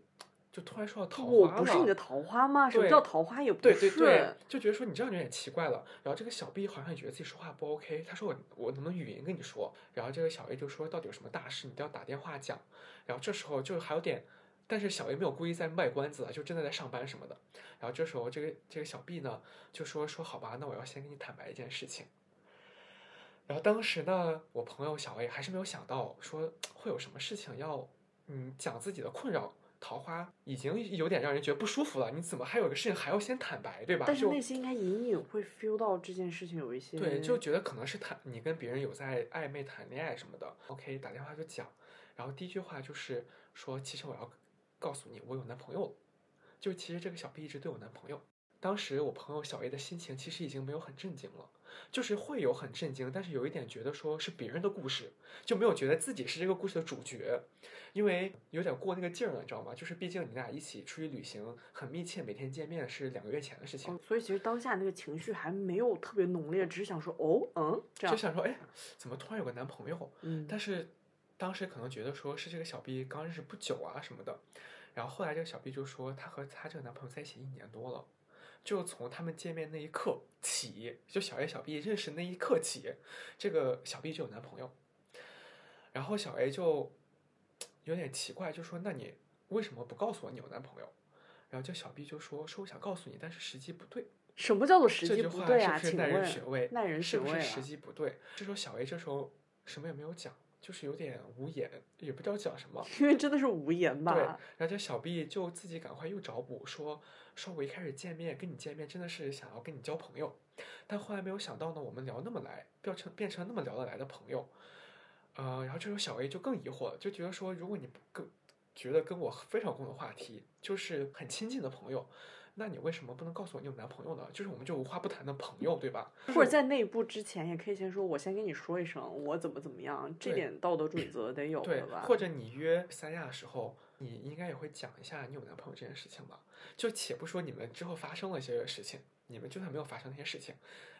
就突然说到桃花了。我不是你的桃花吗？什么叫桃花也不对对对，就觉得说你这样有点奇怪了。然后这个小 B 好像也觉得自己说话不 OK，他说我我能不能语音跟你说？然后这个小 A 就说到底有什么大事，你都要打电话讲。然后这时候就还有点，但是小 A 没有故意在卖关子，就真的在上班什么的。然后这时候这个这个小 B 呢就说说好吧，那我要先跟你坦白一件事情。然后当时呢，我朋友小 A 还是没有想到说会有什么事情要。嗯，讲自己的困扰，桃花已经有点让人觉得不舒服了。你怎么还有个事情还要先坦白，对吧？但是内心应该隐隐会 feel 到这件事情有一些对，就觉得可能是谈你跟别人有在暧昧谈恋爱什么的。OK，打电话就讲，然后第一句话就是说，其实我要告诉你，我有男朋友了。就其实这个小 B 一直都有男朋友。当时我朋友小 A 的心情其实已经没有很震惊了。就是会有很震惊，但是有一点觉得说是别人的故事，就没有觉得自己是这个故事的主角，因为有点过那个劲儿了，你知道吗？就是毕竟你俩一起出去旅行，很密切，每天见面是两个月前的事情，所以其实当下那个情绪还没有特别浓烈，只是想说哦，嗯，这样就想说，哎，怎么突然有个男朋友？嗯，但是当时可能觉得说是这个小 B 刚认识不久啊什么的，然后后来这个小 B 就说她和她这个男朋友在一起一年多了。就从他们见面那一刻起，就小 A 小 B 认识那一刻起，这个小 B 就有男朋友。然后小 A 就有点奇怪，就说：“那你为什么不告诉我你有男朋友？”然后这小 B 就说：“说我想告诉你，但是时机不对。”什么叫做时机这句话不对啊？是不是耐人寻味？耐人是不是时寻味啊机不对？这时候小 A 这时候什么也没有讲，就是有点无言，也不知道讲什么。因为真的是无言吧对，吧？然后这小 B 就自己赶快又找补说，说我一开始见面跟你见面真的是想要跟你交朋友，但后来没有想到呢，我们聊那么来，变成变成那么聊得来的朋友。呃，然后这时候小 A 就更疑惑了，就觉得说，如果你不跟觉得跟我非常共同话题，就是很亲近的朋友，那你为什么不能告诉我你有男朋友呢？就是我们就无话不谈的朋友，对吧？或者在那一步之前，也可以先说，我先跟你说一声，我怎么怎么样，这点道德 准则得有对的吧？，或者你约三亚的时候，你应该也会讲一下你有男朋友这件事情吧？就且不说你们之后发生了一些事情，你们就算没有发生那些事情，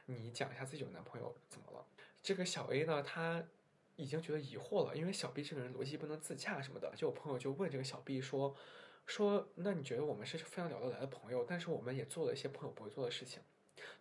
你讲一下自己有男朋友怎么了？这个小 A 呢，他已经觉得疑惑了，因为小 B 这个人逻辑不能自洽什么的。就我朋友就问这个小 B 说说，那你觉得我们是非常聊得来的朋友，但是我们也做了一些朋友不会做的事情。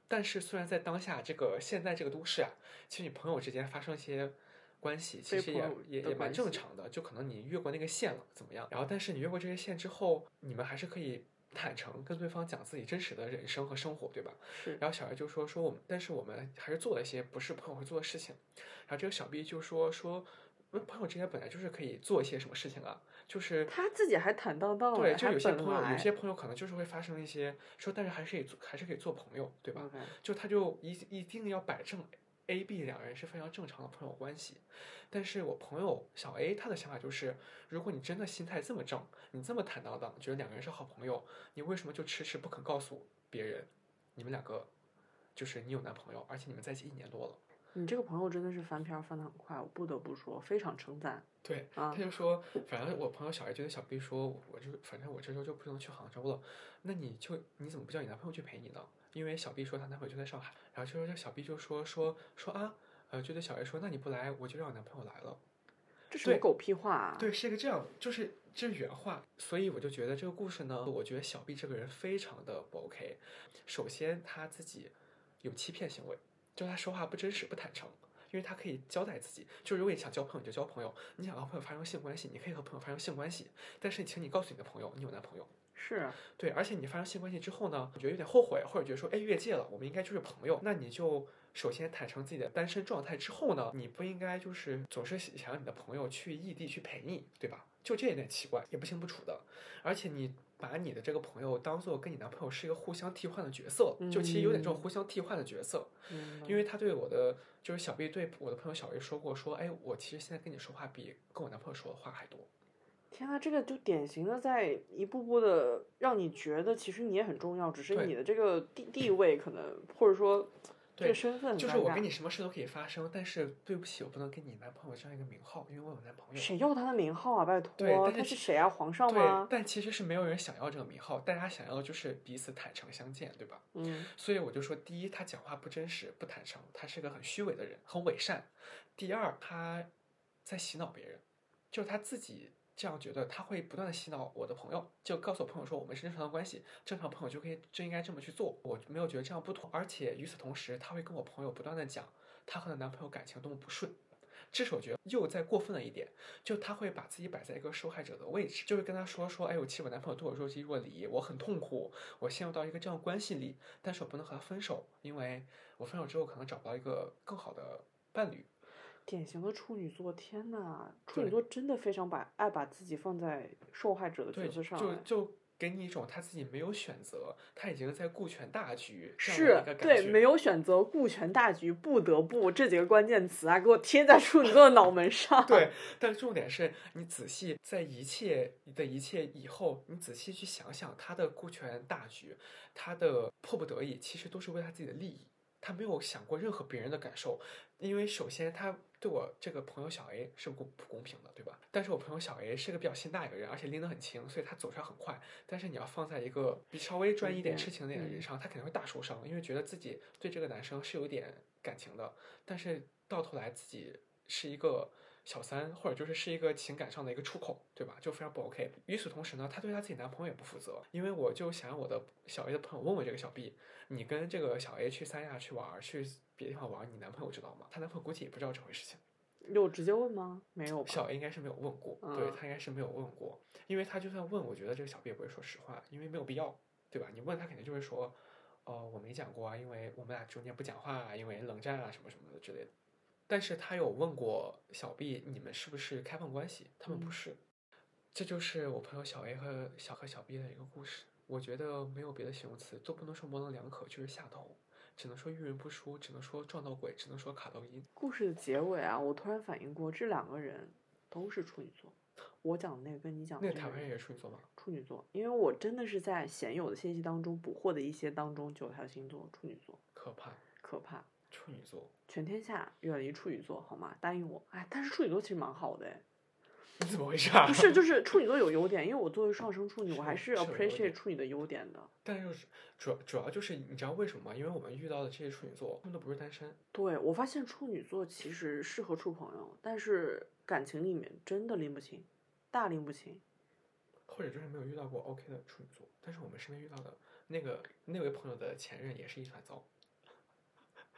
但是虽然在当下这个现在这个都市啊，其实你朋友之间发生一些关系，其实也也也蛮正常的，就可能你越过那个线了，怎么样？然后但是你越过这些线之后，你们还是可以坦诚跟对方讲自己真实的人生和生活，对吧？是然后小 A 就说说我们，但是我们还是做了一些不是朋友会做的事情。然后这个小 B 就说说，那朋友之间本来就是可以做一些什么事情啊，就是他自己还坦荡荡对，就有些朋友，有些朋友可能就是会发生一些说，但是还是可以做，还是可以做朋友，对吧就他就一一定要摆正 A、B 两人是非常正常的朋友关系。但是我朋友小 A 他的想法就是，如果你真的心态这么正，你这么坦荡荡，觉得两个人是好朋友，你为什么就迟迟不肯告诉别人，你们两个就是你有男朋友，而且你们在一起一年多了？你这个朋友真的是翻篇儿翻的很快，我不得不说，非常称赞对，啊他！就说，反正我朋友小 A 就跟小 B 说，我就反正我这周就不能去杭州了，那你就你怎么不叫你男朋友去陪你呢？因为小 B 说她男朋友就在上海，然后这时候这小 B 就说说说啊，呃，就对小 A 说，那你不来，我就让我男朋友来了。对这什么狗屁话啊！对，是一个这样，就是这是原话，所以我就觉得这个故事呢，我觉得小 B 这个人非常的不 OK。首先他自己有欺骗行为，就他说话不真实、不坦诚。因为他可以交代自己，就如果你想交朋友你就交朋友，你想和朋友发生性关系，你可以和朋友发生性关系，但是请你告诉你的朋友你有男朋友。是对，而且你发生性关系之后呢，你觉得有点后悔，或者觉得说，哎，越界了，我们应该就是朋友，那你就首先坦诚自己的单身状态之后呢，你不应该就是总是想让你的朋友去异地去陪你，对吧？就这有点奇怪，也不清不楚的。而且你把你的这个朋友当做跟你男朋友是一个互相替换的角色，就其实有点这种嗯互相替换的角色。嗯因为他对我的就是小 B 对我的朋友小 A 说过，说，哎，我其实现在跟你说话比跟我男朋友说的话还多。天呐，这个就典型的在一步步的让你觉得其实你也很重要，只是你的这个地地位可能或者说这对个身份就是我跟你什么事都可以发生，但是对不起，我不能跟你男朋友这样一个名号，因为我有男朋友。谁要他的名号啊？拜托，对但是他是谁啊？皇上对吗，？但其实是没有人想要这个名号，大家想要的就是彼此坦诚相见，对吧？嗯，所以我就说，第一，他讲话不真实、不坦诚，他是个很虚伪的人，很伪善；第二，他在洗脑别人，就是他自己这样觉得，他会不断的洗脑我的朋友，就告诉我朋友说我们是正常的关系，正常朋友就可以就应该这么去做。我没有觉得这样不妥，而且与此同时，他会跟我朋友不断的讲他和她男朋友感情多么不顺。这是我觉得又再过分了一点，就他会把自己摆在一个受害者的位置，就会跟他说说，哎，我其实我男朋友对我若即若离，我很痛苦，我陷入到一个这样的关系里，但是我不能和他分手，因为我分手之后可能找不到一个更好的伴侣。典型的处女座，天呐，处女座真的非常把爱把自己放在受害者的对，角色上哎，就就给你一种他自己没有选择，他已经在顾全大局这样是的一个感对，没有选择顾全大局，不得不这几个关键词啊，给我贴在处女座的脑门上。对，但重点是你仔细在一切的一切以后，你仔细去想想，他的顾全大局，他的迫不得已，其实都是为他自己的利益，他没有想过任何别人的感受。因为首先他对我这个朋友小 A 是不不公平的，对吧？但是我朋友小 A 是个比较心大一个人，而且拎得很轻，所以他走出来很快。但是你要放在一个比稍微专一点、痴情点的人上，他肯定会大受伤，因为觉得自己对这个男生是有点感情的，但是到头来自己是一个小三，或者就是是一个情感上的一个出口，对吧？就非常不 OK。与此同时呢，她对她自己男朋友也不负责，因为我就想让我的小 A 的朋友问问这个小 B，你跟这个小 A 去三亚去玩儿，去别的地方玩儿，你男朋友知道吗？她男朋友估计也不知道这回事情。有直接问吗？没有吧？小 A 应该是没有问过，对嗯他应该是没有问过，因为他就算问，我觉得这个小 B 也不会说实话，因为没有必要，对吧？你问他肯定就会说，哦，我没讲过啊，因为我们俩中间不讲话啊，因为冷战啊什么什么的之类的。但是他有问过小 B，你们是不是开放关系？他们不嗯是。这就是我朋友小 A 和小和小 B 的一个故事。我觉得没有别的形容词，都不能说模棱两可，就是下头，只能说遇人不淑，只能说撞到鬼，只能说卡到音。故事的结尾啊，我突然反应过，这两个人都是处女座。我讲的那个跟你讲的那个台湾人也是处女座吗？处女座，因为我真的是在鲜有的信息当中捕获的一些当中，就有他的星座处女座，可怕，可怕。处女座。全天下远离处女座，好吗？答应我。哎，但是处女座其实蛮好的哎，你 怎么回事啊？不是，就是处女座有优点，因为我作为上升处女，我还是 appreciate 处女的优点的。但是主要主要就是你知道为什么吗？因为我们遇到的这些处女座，他们都不是单身。对我发现处女座其实适合处朋友，但是感情里面真的拎不清，大拎不清。或者就是没有遇到过 OK 的处女座，但是我们身边遇到的那个那位朋友的前任也是一团糟。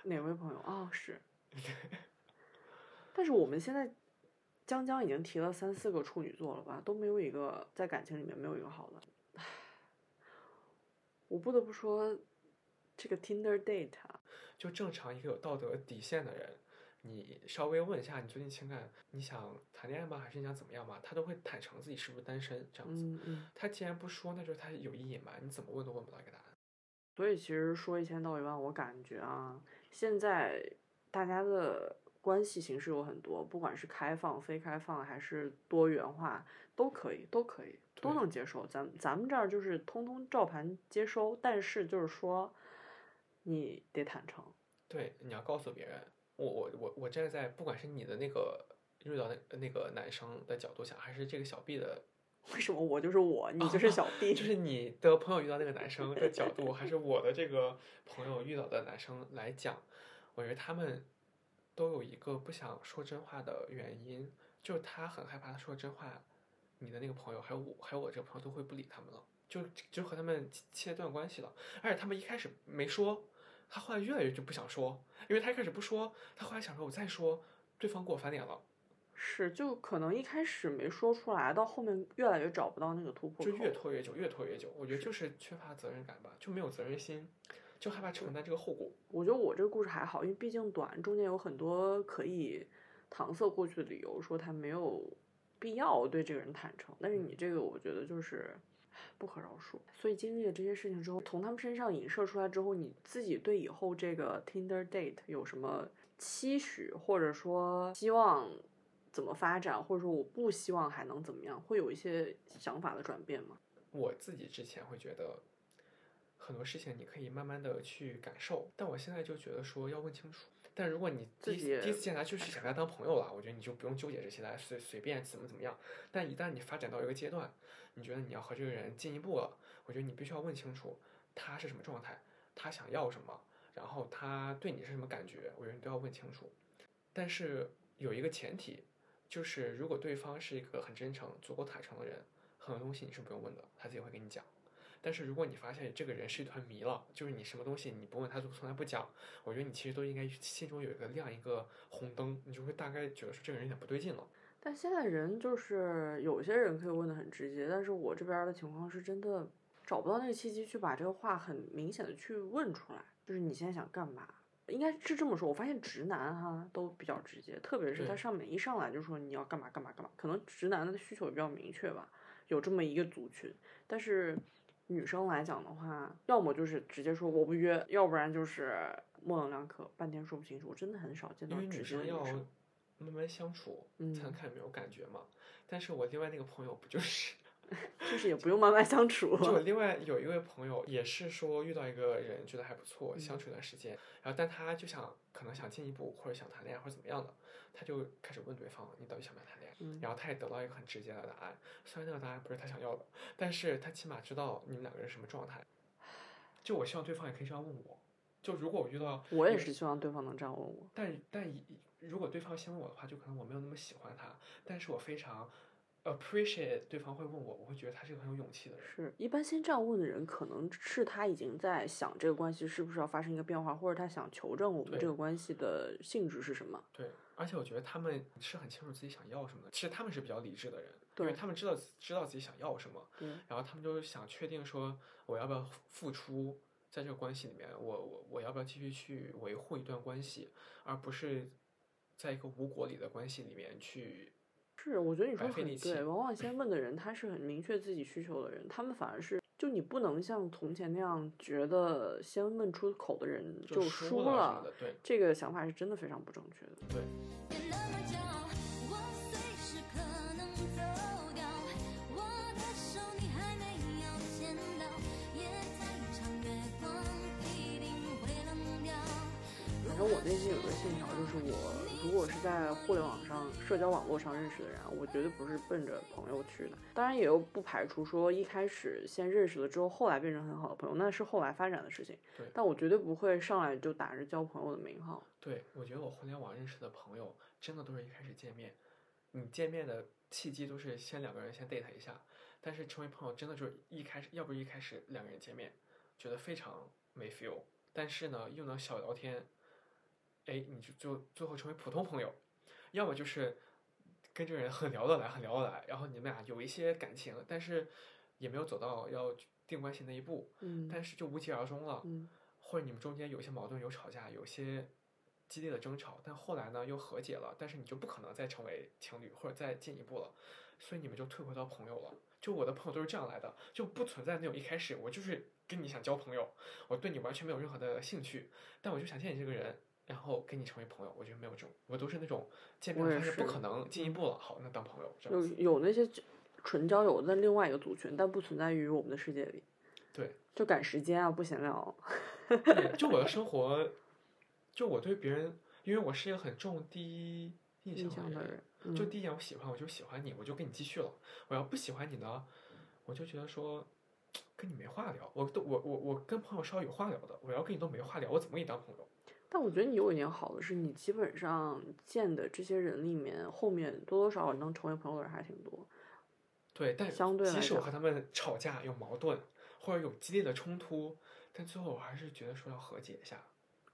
哪位朋友啊、是，但是我们现在江江已经提了三四个处女座了吧，都没有一个在感情里面没有一个好的。唉，我不得不说，这个 Tinder date 啊，就正常一个有道德底线的人，你稍微问一下你最近情感，你想谈恋爱吗？还是你想怎么样吗？他都会坦诚自己是不是单身这样子。嗯嗯，他既然不说，那就是他有意隐瞒，你怎么问都问不到一个答案。所以其实说一千道一万，我感觉啊，现在大家的关系形式有很多，不管是开放、非开放，还是多元化，都可以，都可以，都能接受。咱咱们这儿就是通通照盘接收，但是就是说，你得坦诚。对，你要告诉别人，我我我我站在不管是你的那个遇到那那个男生的角度想，还是这个小 B 的为什么我就是我，你就是小 B？就是你的朋友遇到那个男生的角度，还是我的这个朋友遇到的男生来讲，我觉得他们都有一个不想说真话的原因，就是他很害怕他说真话，你的那个朋友还有我还有我这个朋友都会不理他们了，就就和他们切切断关系了。而且他们一开始没说，他后来越来越就不想说，因为他一开始不说，他后来想说我再说，对方给我翻脸了，是，就可能一开始没说出来，到后面越来越找不到那个突破就。越拖越久，越拖越久。我觉得就是缺乏责任感吧，就没有责任心，就害怕承担这个后果。我觉得我这个故事还好，因为毕竟短，中间有很多可以搪塞过去的理由，说他没有必要对这个人坦诚。但是你这个，我觉得就是不可饶恕。所以经历了这些事情之后，从他们身上影射出来之后，你自己对以后这个 Tinder date 有什么期许，或者说希望怎么发展，或者说我不希望还能怎么样，会有一些想法的转变吗？我自己之前会觉得很多事情你可以慢慢的去感受，但我现在就觉得说要问清楚。但如果你第一第一次见他就是想跟他当朋友了，我觉得你就不用纠结这些了，随随便怎么怎么样。但一旦你发展到一个阶段，你觉得你要和这个人进一步了，我觉得你必须要问清楚他是什么状态，他想要什么，然后他对你是什么感觉，我觉得你都要问清楚。但是有一个前提，就是如果对方是一个很真诚、足够坦诚的人，很多东西你是不用问的，他自己会跟你讲。但是如果你发现这个人是一团迷了，就是你什么东西你不问他，就从来不讲，我觉得你其实都应该心中有一个亮一个红灯，你就会大概觉得说这个人有点不对劲了。但现在人就是有些人可以问的很直接，但是我这边的情况是真的找不到那个契机去把这个话很明显的去问出来，就是你现在想干嘛？应该是这么说，我发现直男哈都比较直接，特别是他上面一上来就说你要干嘛干嘛干嘛，可能直男的需求也比较明确吧，有这么一个族群。但是女生来讲的话，要么就是直接说我不约，要不然就是模棱两可，半天说不清楚。我真的很少见到因为直接的女女生要。慢慢相处，才能嗯看有没有感觉嘛。但是我另外那个朋友不就是？就是也不用慢慢相处。就 我另外有一位朋友，也是说遇到一个人觉得还不错，相处一段时间，然后但他就想可能想进一步，或者想谈恋爱或者怎么样的，他就开始问对方你到底想不想谈恋爱，嗯然后他也得到一个很直接的答案，虽然那个答案不是他想要的，但是他起码知道你们两个人什么状态。就我希望对方也可以这样问我，就如果我遇到我也是希望对方能这样问我。但但一如果对方先问我的话，就可能我没有那么喜欢他，但是我非常 appreciate 对方会问我，我会觉得他是一个很有勇气的人。是一般先这样问的人，可能是他已经在想这个关系是不是要发生一个变化，或者他想求证我们这个关系的性质是什么。对，而且我觉得他们是很清楚自己想要什么的。其实他们是比较理智的人，因为对他们知道知道自己想要什么，嗯，然后他们就是想确定说我要不要付出在这个关系里面，我我我要不要继续去维护一段关系，而不是在一个无果里的关系里面去是，我觉得你说白费力气得很对。往往先问的人，他是很明确自己需求的人，他们反而是，就你不能像从前那样觉得先问出口的人就输输了对这个想法是真的非常不正确的。对。信条，就是我如果是在互联网上、社交网络上认识的人啊，我绝对不是奔着朋友去的。当然，也又不排除说一开始先认识了之后，后来变成很好的朋友，那是后来发展的事情。对但我绝对不会上来就打着交朋友的名号。对，我觉得我互联网认识的朋友，真的都是一开始见面，你见面的契机都是先两个人先 date 一下，但是成为朋友真的就是一开始，要不是一开始两个人见面，觉得非常没 feel，但是呢又能小聊天，哎，你就就最后成为普通朋友，要么就是跟这个人很聊得来，很聊得来，然后你们俩有一些感情，但是也没有走到要定关系那一步，嗯但是就无疾而终了。嗯或者你们中间有一些矛盾、有吵架、有些激烈的争吵，但后来呢又和解了，但是你就不可能再成为情侣或者再进一步了，所以你们就退回到朋友了。就我的朋友都是这样来的，就不存在那种一开始我就是跟你想交朋友，我对你完全没有任何的兴趣，但我就想见你这个人，然后跟你成为朋友。我觉得没有这种，我都是那种见面我也发现不可能进一步了，好，那当朋友这样有子。有那些纯交友的另外一个族群，但不存在于我们的世界里。对，就赶时间啊，不闲聊。对，就我的生 活，就我对别人，因为我是一个很重第一印印象的人象的人，嗯就第一眼我喜欢我就喜欢你，我就跟你继续了。我要不喜欢你呢，我就觉得说跟你没话聊。我都我我我跟朋友是要有话聊的，我要跟你都没话聊，我怎么跟你当朋友？但我觉得你有一点好的是，你基本上见的这些人里面，后面多多少少能成为朋友的人还挺多。对，但相对来讲即使我和他们吵架有矛盾，或者有激烈的冲突，但最后我还是觉得说要和解一下，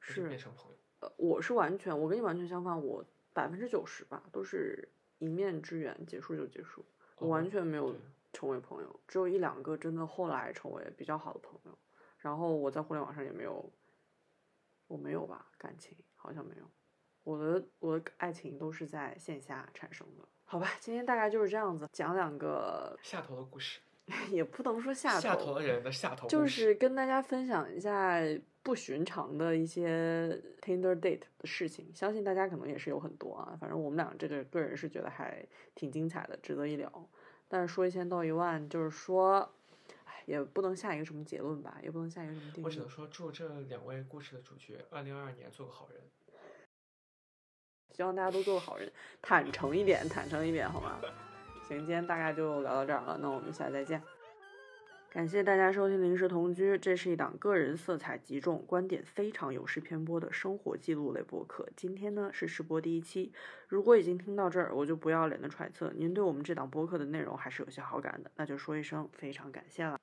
是变成朋友。呃，我是完全，我跟你完全相反，我百分之九十吧都是一面之缘，结束就结束，我哦完全没有成为朋友，只有一两个真的后来成为比较好的朋友。然后我在互联网上也没有，我没有吧，感情好像没有，我的我的爱情都是在线下产生的。好吧，今天大概就是这样子，讲两个，下头的故事，也不能说下头下头的人的下头就是跟大家分享一下不寻常的一些 Tinder date 的事情，相信大家可能也是有很多啊。反正我们俩这个个人是觉得还挺精彩的，值得一聊。但是说一千道一万，就是说，哎，也不能下一个什么结论吧，也不能下一个什么定论我只能。说祝这两位故事的主角，二零二二年做个好人。希望大家都做个好人，坦诚一点，坦诚一点，好吗？行，今天大概就聊到这儿了，那我们下次再见。感谢大家收听《临时同居》，这是一档个人色彩极重、观点非常有失偏颇的生活记录类播客。今天呢是试播第一期，如果已经听到这儿，我就不要脸的揣测您对我们这档播客的内容还是有些好感的，那就说一声非常感谢了。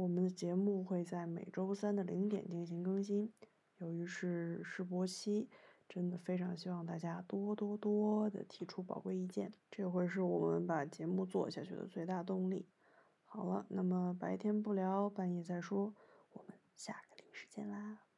我们的节目会在每周三的零点进行更新，由于是试播期，真的非常希望大家多多多的提出宝贵意见，这会是我们把节目做下去的最大动力。好了，那么白天不聊，半夜再说，我们下个零时见啦。